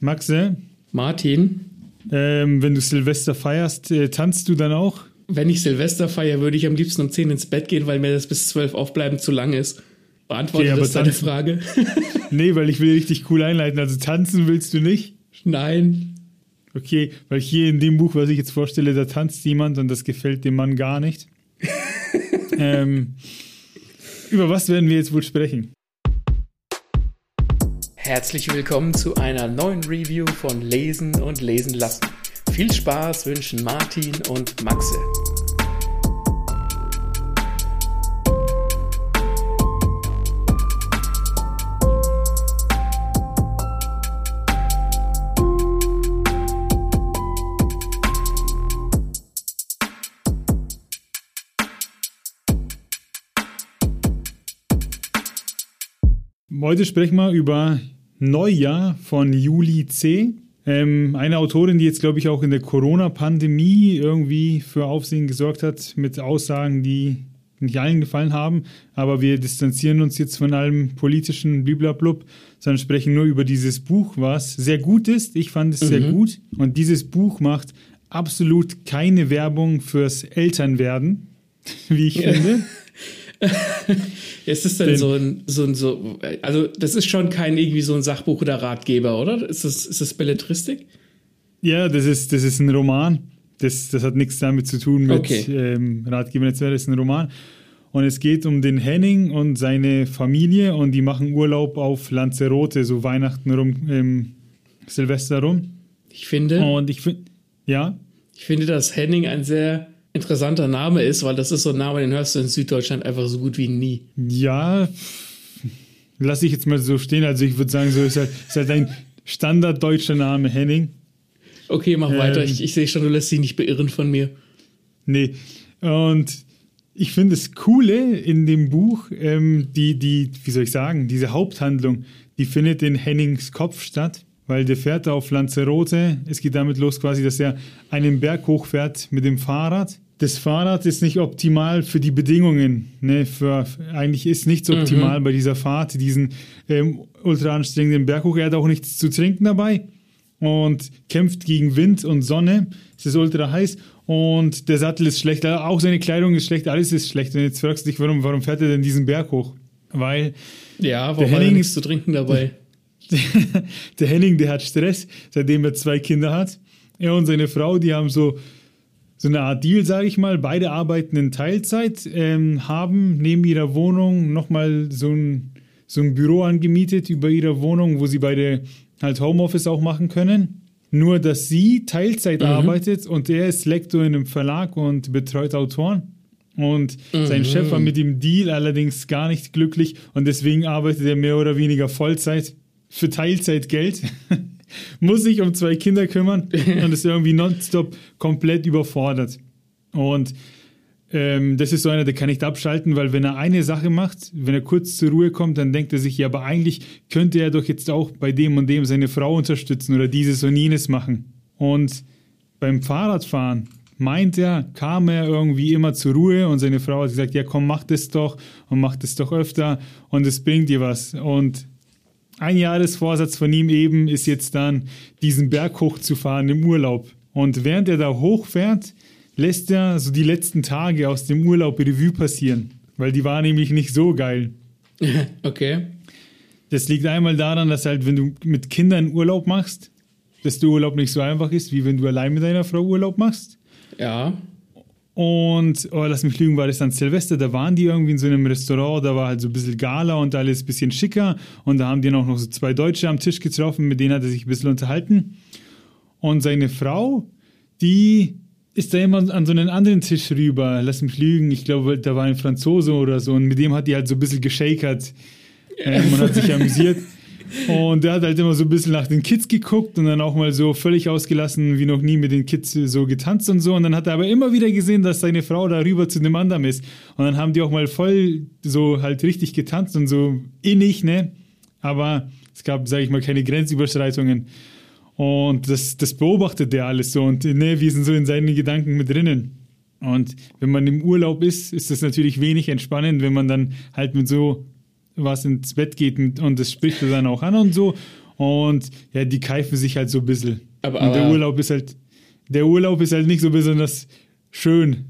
Maxe, Martin, ähm, wenn du Silvester feierst, äh, tanzt du dann auch? wenn ich Silvester feiere, würde ich am liebsten um 10 ins Bett gehen, weil mir das bis 12 aufbleiben zu lang ist. Beantwortet Okay, das deine Frage? Nee, weil ich will richtig cool einleiten. Also tanzen willst du nicht? Nein. Okay, weil hier in dem Buch, was ich jetzt vorstelle, da tanzt jemand und das gefällt dem Mann gar nicht. ähm, über was werden wir jetzt wohl sprechen? Herzlich willkommen zu einer neuen Review von Lesen und Lesen lassen. Viel Spaß wünschen Martin und Maxe. Heute sprechen wir über Neujahr von Juli C. Ähm, eine Autorin, die jetzt, glaube ich, auch in der Corona-Pandemie irgendwie für Aufsehen gesorgt hat mit Aussagen, die nicht allen gefallen haben. Aber wir distanzieren uns jetzt von allem politischen Bliblablub, sondern sprechen nur über dieses Buch, was sehr gut ist. Ich fand es sehr gut. Und dieses Buch macht absolut keine Werbung fürs Elternwerden, wie ich finde. Ist es denn Den- so ein, so ein, so, also das ist schon kein irgendwie so ein Sachbuch oder Ratgeber, oder? Ist das, ist das Belletristik? Ja, das ist, das ist ein Roman. Das, das hat nichts damit zu tun mit Okay. ähm, Ratgeber Netzwerk, das ist ein Roman. Und es geht um den Henning und seine Familie und die machen Urlaub auf Lanzarote, so Weihnachten rum, ähm, Silvester rum. Ich finde, Und ich finde, ja, ich finde, dass Henning ein sehr interessanter Name ist, weil das ist so ein Name, den hörst du in Süddeutschland einfach so gut wie nie. ja, lasse ich jetzt mal so stehen. Also ich würde sagen, so ist halt, ist halt ein standarddeutscher Name, Henning. Okay, mach Ähm. weiter. Ich, ich sehe schon, du lässt dich nicht beirren von mir. Nee. Und ich finde das Coole in dem Buch, ähm, die, die, wie soll ich sagen, diese Haupthandlung, die findet in Hennings Kopf statt, weil der fährt auf Lanzarote. Es geht damit los quasi, dass er einen Berg hochfährt mit dem Fahrrad. Das Fahrrad ist nicht optimal für die Bedingungen. Ne? Für, eigentlich ist nichts optimal bei dieser Fahrt, diesen ähm, ultra anstrengenden Berg hoch. Er hat auch nichts zu trinken dabei und kämpft gegen Wind und Sonne. Es ist ultra heiß und der Sattel ist schlecht. Auch seine Kleidung ist schlecht, alles ist schlecht. Und jetzt fragst du dich, warum, warum fährt er denn diesen Berg hoch? Weil Ja, warum Der hat er Henning- nichts zu trinken dabei? der Henning, der hat Stress, seitdem er zwei Kinder hat. Er und seine Frau, die haben so, so eine Art Deal, sage ich mal. Beide arbeiten in Teilzeit, ähm, haben neben ihrer Wohnung nochmal so ein, so ein Büro angemietet über ihrer Wohnung, wo sie beide halt Homeoffice auch machen können. Nur, dass sie Teilzeit arbeitet und er ist Lektor in einem Verlag und betreut Autoren. Und sein Chef war mit dem Deal allerdings gar nicht glücklich und deswegen arbeitet er mehr oder weniger Vollzeit für Teilzeitgeld. Muss sich um zwei Kinder kümmern und ist irgendwie nonstop komplett überfordert. Und ähm, das ist so einer, der kann nicht abschalten, weil wenn er eine Sache macht, wenn er kurz zur Ruhe kommt, dann denkt er sich, ja, aber eigentlich könnte er doch jetzt auch bei dem und dem seine Frau unterstützen oder dieses und jenes machen. Und beim Fahrradfahren meint er, kam er irgendwie immer zur Ruhe und seine Frau hat gesagt, ja komm, mach das doch und mach das doch öfter und es bringt dir was. Und ein Jahresvorsatz von ihm eben ist jetzt dann, diesen Berg hochzufahren im Urlaub. Und während er da hochfährt, lässt er so die letzten Tage aus dem Urlaub Revue passieren, weil die war nämlich nicht so geil. Okay. Das liegt einmal daran, dass halt, wenn du mit Kindern Urlaub machst, dass der Urlaub nicht so einfach ist, wie wenn du allein mit deiner Frau Urlaub machst. Ja. Und, oh, lass mich lügen, war das dann Silvester, da waren die irgendwie in so einem Restaurant, da war halt so ein bisschen Gala und alles ein bisschen schicker. Und da haben die auch noch so zwei Deutsche am Tisch getroffen, mit denen hat er sich ein bisschen unterhalten. Und seine Frau, die ist da immer an so einen anderen Tisch rüber, lass mich lügen, ich glaube, da war ein Franzose oder so. Und mit dem hat die halt so ein bisschen geschakert ähm, und hat sich amüsiert. Und der hat halt immer so ein bisschen nach den Kids geguckt und dann auch mal so völlig ausgelassen, wie noch nie mit den Kids so getanzt und so. Und dann hat er aber immer wieder gesehen, dass seine Frau da rüber zu dem anderen ist. Und dann haben die auch mal voll so halt richtig getanzt und so innig, ne? Aber es gab, sage ich mal, keine Grenzüberschreitungen. Und das, das beobachtet der alles so und ne, wir sind so in seinen Gedanken mit drinnen. Und wenn man im Urlaub ist, ist das natürlich wenig entspannend, wenn man dann halt mit so was ins Bett geht und, und das spricht er dann auch an und so. Und ja, die keifen sich halt so ein bisschen. Aber, und der aber- Urlaub ist halt, der Urlaub ist halt nicht so besonders schön.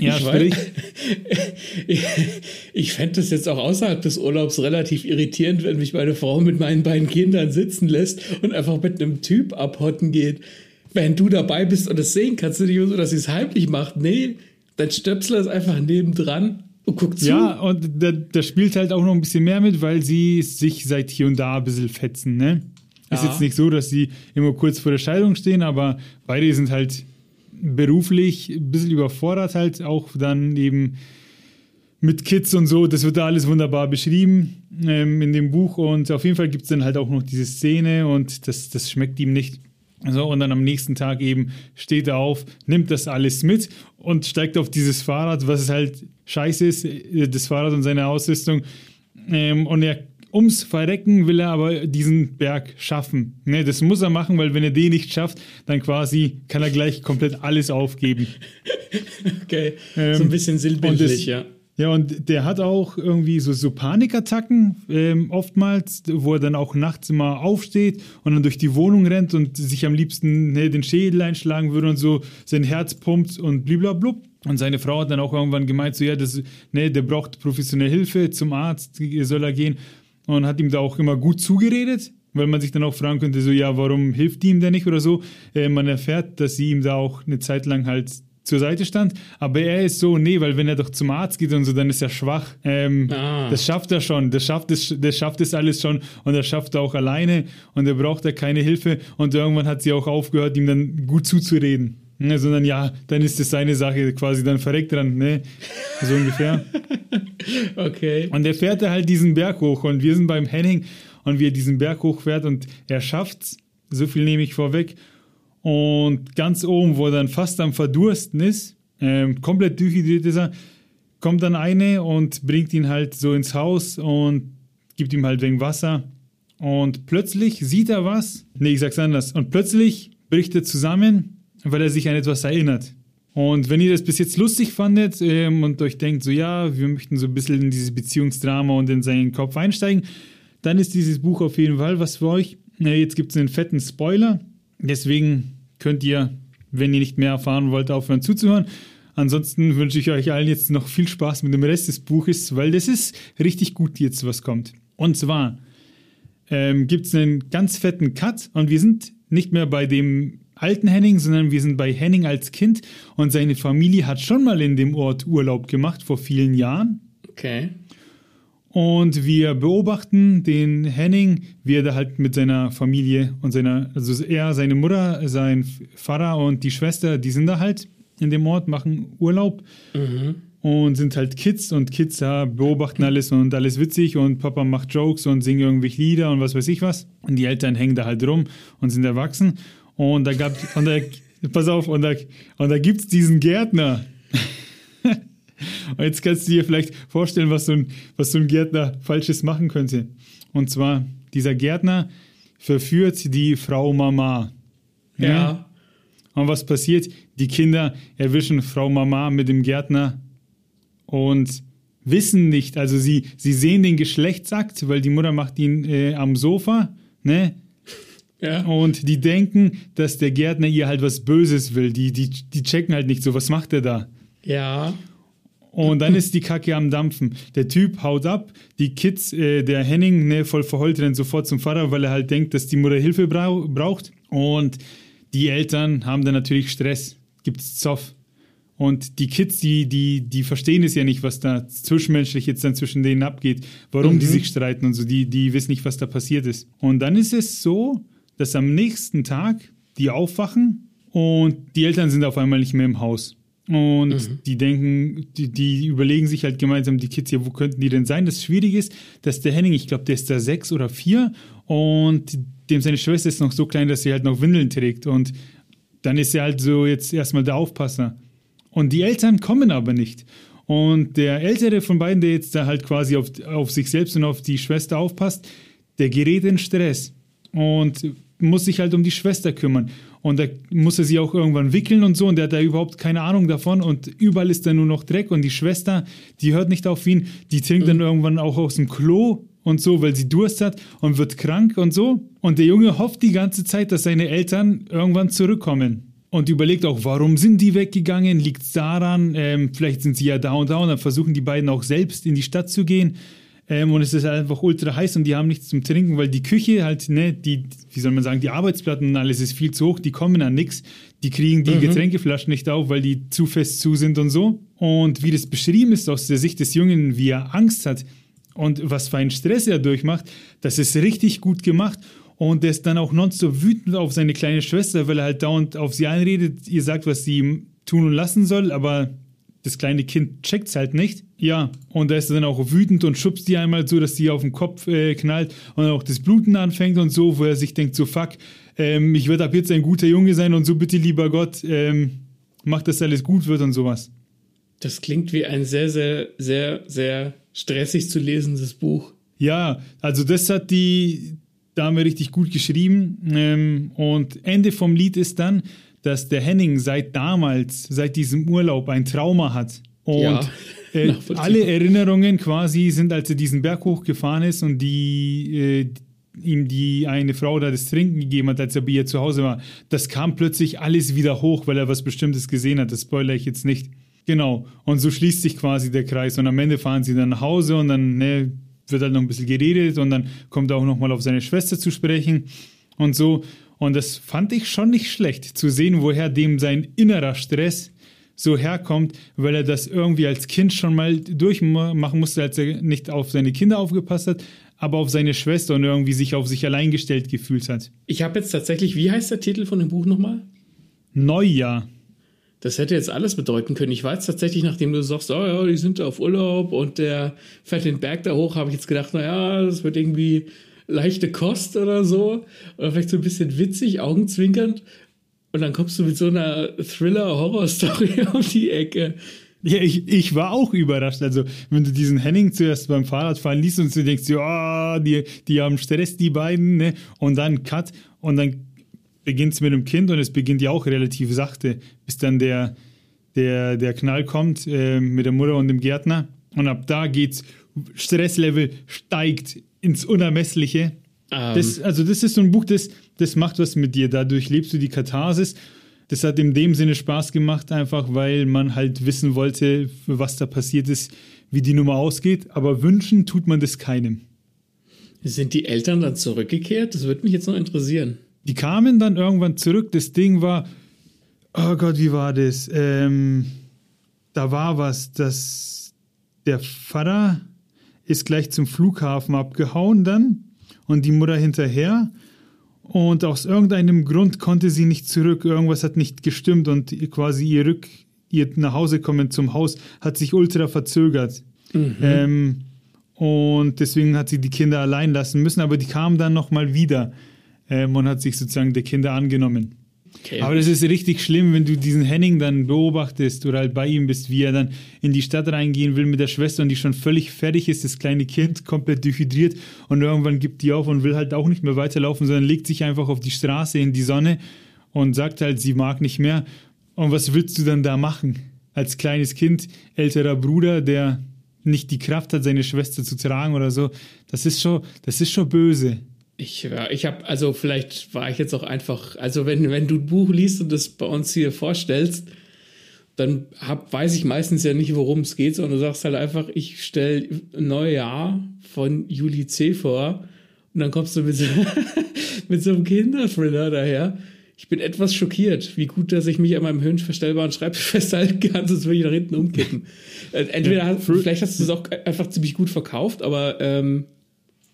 Ja, ich sprich. ich, ich fände das jetzt auch außerhalb des Urlaubs relativ irritierend, wenn mich meine Frau mit meinen beiden Kindern sitzen lässt und einfach mit einem Typ abhotten geht. Wenn du dabei bist und es sehen kannst, du nicht so, dass sie es heimlich macht. Nee, dann stöpsel es einfach nebendran und guck zu. Ja, und da, da spielt halt auch noch ein bisschen mehr mit, weil sie sich seit hier und da ein bisschen fetzen, ne? Ist Ja. jetzt nicht so, dass sie immer kurz vor der Scheidung stehen, aber beide sind halt beruflich ein bisschen überfordert halt, auch dann eben mit Kids und so. Das wird da alles wunderbar beschrieben ähm, in dem Buch und auf jeden Fall gibt es dann halt auch noch diese Szene und das, das schmeckt ihm nicht. So, und dann am nächsten Tag eben steht er auf, nimmt das alles mit und steigt auf dieses Fahrrad, was halt scheiße ist, äh, das Fahrrad und seine Ausrüstung. Ähm, und er ums Verrecken will er aber diesen Berg schaffen. Ne, das muss er machen, weil wenn er den nicht schafft, dann quasi kann er gleich komplett alles aufgeben. Okay, Ähm, so ein bisschen und sinnbildlich, ja. Ja, und der hat auch irgendwie so, so Panikattacken ähm, oftmals, wo er dann auch nachts immer aufsteht und dann durch die Wohnung rennt und sich am liebsten ne, den Schädel einschlagen würde und so sein Herz pumpt und bliblablub. Und seine Frau hat dann auch irgendwann gemeint, so ja, das, ne, der braucht professionelle Hilfe, zum Arzt soll er gehen und hat ihm da auch immer gut zugeredet, weil man sich dann auch fragen könnte, so ja, warum hilft die ihm denn nicht oder so. Äh, man erfährt, dass sie ihm da auch eine Zeit lang halt zur Seite stand, aber er ist so, nee, weil wenn er doch zum Arzt geht und so, dann ist er schwach. Ähm, Ah. Das schafft er schon, das schafft es, das schafft es alles schon und er schafft er auch alleine und er braucht da keine Hilfe und irgendwann hat sie auch aufgehört, ihm dann gut zuzureden. Ne, sondern ja, dann ist es seine Sache, quasi dann verreckt dran, ne? So ungefähr. Okay. Und er fährt da halt diesen Berg hoch und wir sind beim Henning und wie er diesen Berg hochfährt und er schafft's, so viel nehme ich vorweg. Und ganz oben, wo er dann fast am Verdursten ist, ähm, komplett dehydriert ist er, kommt dann eine und bringt ihn halt so ins Haus und gibt ihm halt wegen Wasser. Und plötzlich sieht er was. Nee, ich sag's anders. Und plötzlich bricht er zusammen, weil er sich an etwas erinnert. Und wenn ihr das bis jetzt lustig fandet ähm, und euch denkt, so ja, wir möchten so ein bisschen in dieses Beziehungsdrama und in seinen Kopf einsteigen, dann ist dieses Buch auf jeden Fall was für euch. Äh, jetzt gibt es einen fetten Spoiler. Deswegen könnt ihr, wenn ihr nicht mehr erfahren wollt, aufhören zuzuhören. Ansonsten wünsche ich euch allen jetzt noch viel Spaß mit dem Rest des Buches, weil das ist richtig gut jetzt, was kommt. Und zwar ähm, gibt es einen ganz fetten Cut und wir sind nicht mehr bei dem alten Henning, sondern wir sind bei Henning als Kind und seine Familie hat schon mal in dem Ort Urlaub gemacht vor vielen Jahren. Okay. Und wir beobachten den Henning, wie er da halt mit seiner Familie und seiner, also er, seine Mutter, sein Pfarrer und die Schwester, die sind da halt in dem Ort, machen Urlaub und sind halt Kids und Kids ja, beobachten alles und alles witzig und Papa macht Jokes und singt irgendwelche Lieder und was weiß ich was. Und die Eltern hängen da halt rum und sind erwachsen. Und da gab, und da, pass auf, und da, und da gibt's diesen Gärtner. Und jetzt kannst du dir vielleicht vorstellen, was so, ein, was so ein Gärtner Falsches machen könnte. Und zwar, dieser Gärtner verführt die Frau Mama. Ja. Und was passiert? Die Kinder erwischen Frau Mama mit dem Gärtner und wissen nicht, also sie, sie sehen den Geschlechtsakt, weil die Mutter macht ihn äh, am Sofa, ne? Ja. Und die denken, dass der Gärtner ihr halt was Böses will. Die, die, die checken halt nicht so, was macht er da? Ja. Und dann ist die Kacke am Dampfen. Der Typ haut ab, die Kids, äh, der Henning, ne, voll verheult, rennt sofort zum Vater, weil er halt denkt, dass die Mutter Hilfe brau braucht. Und die Eltern haben dann natürlich Stress, gibt's Zoff. Und die Kids, die, die, die verstehen es ja nicht, was da zwischenmenschlich jetzt dann zwischen denen abgeht, warum die sich streiten und so, die, die wissen nicht, was da passiert ist. Und dann ist es so, dass am nächsten Tag die aufwachen und die Eltern sind auf einmal nicht mehr im Haus. Und die denken, die, die überlegen sich halt gemeinsam, die Kids, ja, wo könnten die denn sein? Das Schwierige ist, dass der Henning, ich glaube, der ist da sechs oder vier und dem seine Schwester ist noch so klein, dass sie halt noch Windeln trägt. Und dann ist er halt so jetzt erstmal der Aufpasser. Und die Eltern kommen aber nicht. Und der ältere von beiden, der jetzt da halt quasi auf, auf sich selbst und auf die Schwester aufpasst, der gerät in Stress und muss sich halt um die Schwester kümmern. Und da muss er sie auch irgendwann wickeln und so. Und der hat da überhaupt keine Ahnung davon. Und überall ist da nur noch Dreck. Und die Schwester, die hört nicht auf ihn. Die trinkt dann irgendwann auch aus dem Klo und so, weil sie Durst hat und wird krank und so. Und der Junge hofft die ganze Zeit, dass seine Eltern irgendwann zurückkommen. Und überlegt auch, warum sind die weggegangen? Liegt es daran? Ähm, vielleicht sind sie ja da und da und dann versuchen die beiden auch selbst in die Stadt zu gehen. Ähm, und es ist einfach ultra heiß und die haben nichts zum Trinken, weil die Küche halt, ne, die, wie soll man sagen, die Arbeitsplatten und alles ist viel zu hoch, die kommen an nichts. Die kriegen die mhm. Getränkeflaschen nicht auf, weil die zu fest zu sind und so. Und wie das beschrieben ist aus der Sicht des Jungen, wie er Angst hat und was für einen Stress er durchmacht, das ist richtig gut gemacht. Und der ist dann auch nonstop wütend auf seine kleine Schwester, weil er halt dauernd auf sie einredet, ihr sagt, was sie tun und lassen soll, aber das kleine Kind checkt es halt nicht. Ja, und da ist er dann auch wütend und schubst die einmal so, dass die auf den Kopf äh, knallt und dann auch das Bluten anfängt und so, wo er sich denkt, so fuck, ähm, ich werde ab jetzt ein guter Junge sein und so bitte lieber Gott, ähm, mach, dass alles gut wird und sowas. Das klingt wie ein sehr, sehr, sehr, sehr stressig zu lesendes Buch. Ja, also das hat die Dame richtig gut geschrieben. Ähm, und Ende vom Lied ist dann, dass der Henning seit damals, seit diesem Urlaub ein Trauma hat. Und ja, äh, alle Erinnerungen quasi sind, als er diesen Berg hochgefahren ist und die, äh, ihm die eine Frau da das Trinken gegeben hat, als er bei ihr zu Hause war. Das kam plötzlich alles wieder hoch, weil er was Bestimmtes gesehen hat. Das spoilere ich jetzt nicht. Genau. Und so schließt sich quasi der Kreis. Und am Ende fahren sie dann nach Hause und dann ne, wird halt noch ein bisschen geredet und dann kommt er auch nochmal auf seine Schwester zu sprechen und so. Und das fand ich schon nicht schlecht, zu sehen, woher dem sein innerer Stress so herkommt, weil er das irgendwie als Kind schon mal durchmachen musste, als er nicht auf seine Kinder aufgepasst hat, aber auf seine Schwester und irgendwie sich auf sich allein gestellt gefühlt hat. Ich habe jetzt tatsächlich, wie heißt der Titel von dem Buch nochmal? Neujahr. Das hätte jetzt alles bedeuten können. Ich weiß tatsächlich, nachdem du sagst, oh ja, die sind auf Urlaub und der fährt den Berg da hoch, habe ich jetzt gedacht, naja, das wird irgendwie leichte Kost oder so. Oder vielleicht so ein bisschen witzig, augenzwinkernd. Und dann kommst du mit so einer Thriller-Horror-Story um die Ecke. Ja, ich, ich war auch überrascht. Also, wenn du diesen Henning zuerst beim Fahrradfahren liest und du denkst, ja, die, die haben Stress, die beiden, ne? Und dann Cut und dann beginnt es mit dem Kind und es beginnt ja auch relativ sachte, bis dann der, der, der Knall kommt äh, mit der Mutter und dem Gärtner. Und ab da geht's, Stresslevel steigt ins Unermessliche. Um. Ähm. Das, also, das ist so ein Buch, das, das macht was mit dir. Dadurch lebst du die Katharsis. Das hat in dem Sinne Spaß gemacht, einfach weil man halt wissen wollte, was da passiert ist, wie die Nummer ausgeht. Aber wünschen tut man das keinem. Sind die Eltern dann zurückgekehrt? Das würde mich jetzt noch interessieren. Die kamen dann irgendwann zurück. Das Ding war, oh Gott, wie war das? Ähm, da war was, dass der Vater ist gleich zum Flughafen abgehauen dann und die Mutter hinterher. Und aus irgendeinem Grund konnte sie nicht zurück. Irgendwas hat nicht gestimmt und quasi ihr Rück, ihr nach Hause kommen zum Haus hat sich ultra verzögert. Mhm. Ähm, und deswegen hat sie die Kinder allein lassen müssen, aber die kamen dann nochmal wieder ähm, und hat sich sozusagen der Kinder angenommen. Okay. Aber das ist richtig schlimm, wenn du diesen Henning dann beobachtest oder halt bei ihm bist, wie er dann in die Stadt reingehen will mit der Schwester und die schon völlig fertig ist, das kleine Kind komplett dehydriert und irgendwann gibt die auf und will halt auch nicht mehr weiterlaufen, sondern legt sich einfach auf die Straße in die Sonne und sagt halt, sie mag nicht mehr. Und was willst du dann da machen? Als kleines Kind, älterer Bruder, der nicht die Kraft hat, seine Schwester zu tragen oder so. Das ist schon, das ist schon böse. Ich, ja, ich habe, also vielleicht war ich jetzt auch einfach, also wenn, wenn du ein Buch liest und das bei uns hier vorstellst, dann hab, weiß ich meistens ja nicht, worum es geht, sondern du sagst halt einfach, ich stelle Neujahr von Juli C. vor und dann kommst du mit so, mit so einem Kinderthriller daher. Ich bin etwas schockiert, wie gut, dass ich mich an meinem höhenverstellbaren Schreibtisch festhalten kann, sonst würde ich nach hinten umkippen. Äh, entweder, ja, vielleicht hast du es auch einfach ziemlich gut verkauft, aber ähm,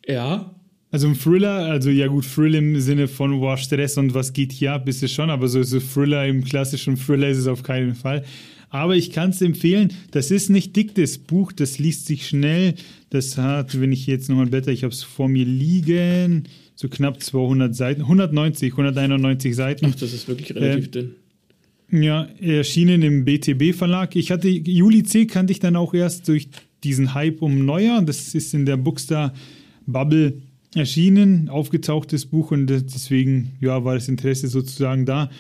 ja, also ein Thriller, also ja gut, Thrill im Sinne von wow, Stress und was geht hier ab, ist es schon, aber so, so Thriller im klassischen Thriller ist es auf keinen Fall. Aber ich kann es empfehlen, das ist nicht dick, das Buch, das liest sich schnell. Das hat, wenn ich jetzt nochmal blätter, ich habe es vor mir liegen, so knapp 200 Seiten, 190, 191 Seiten. Ach, das ist wirklich relativ äh, dünn. Ja, erschienen im BTB Verlag. Ich hatte, Juli C kannte ich dann auch erst durch diesen Hype um Neujahr. Das ist in der Bookstar Bubble erschienen, aufgetauchtes Buch und deswegen ja, war das Interesse sozusagen da.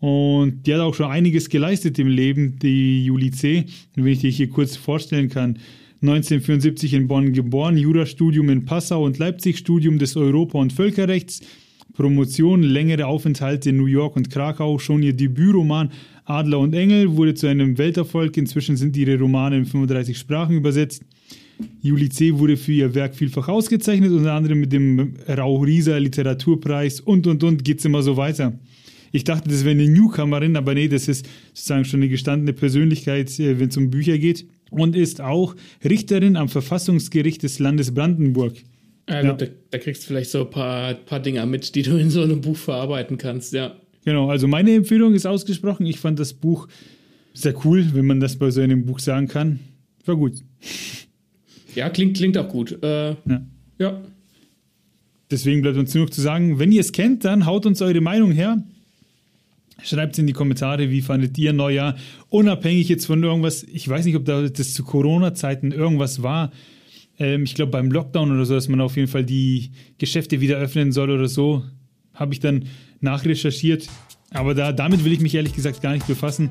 Und die hat auch schon einiges geleistet im Leben, die Juli C., wenn ich dir hier kurz vorstellen kann. 1974 in Bonn geboren, Jurastudium in Passau und Leipzig, Studium des Europa- und Völkerrechts, Promotion, längere Aufenthalte in New York und Krakau, schon ihr Debütroman Adler und Engel wurde zu einem Welterfolg. Inzwischen sind ihre Romane in 35 Sprachen übersetzt. Julie C. wurde für ihr Werk vielfach ausgezeichnet, unter anderem mit dem Rauch-Rieser Literaturpreis und und und geht es immer so weiter. Ich dachte, das wäre eine Newcomerin, aber nee, das ist sozusagen schon eine gestandene Persönlichkeit, äh, wenn es um Bücher geht. Und ist auch Richterin am Verfassungsgericht des Landes Brandenburg. Ja, ja. Da, da, kriegst du vielleicht so ein paar, paar Dinger mit, die du in so einem Buch verarbeiten kannst, ja. Genau, also meine Empfehlung ist ausgesprochen. Ich fand das Buch sehr cool, wenn man das bei so einem Buch sagen kann. War gut. Ja, klingt, klingt auch gut. Äh, ja. ja. Deswegen bleibt uns nur noch zu sagen, wenn ihr es kennt, dann haut uns eure Meinung her. Schreibt es in die Kommentare, wie fandet ihr Neujahr? Unabhängig jetzt von irgendwas, ich weiß nicht, ob das zu Corona-Zeiten irgendwas war. Ähm, ich glaube beim Lockdown oder so, dass man auf jeden Fall die Geschäfte wieder öffnen soll oder so. Habe ich dann nachrecherchiert. Aber da, damit will ich mich ehrlich gesagt gar nicht befassen.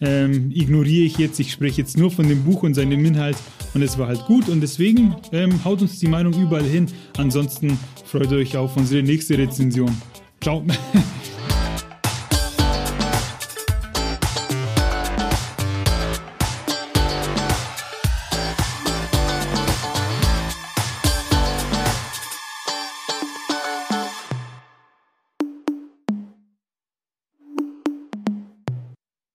Ähm, ignoriere ich jetzt. Ich spreche jetzt nur von dem Buch und seinem Inhalt. Und es war halt gut. Und deswegen ähm, haut uns die Meinung überall hin. Ansonsten freut euch auf unsere nächste Rezension. Ciao.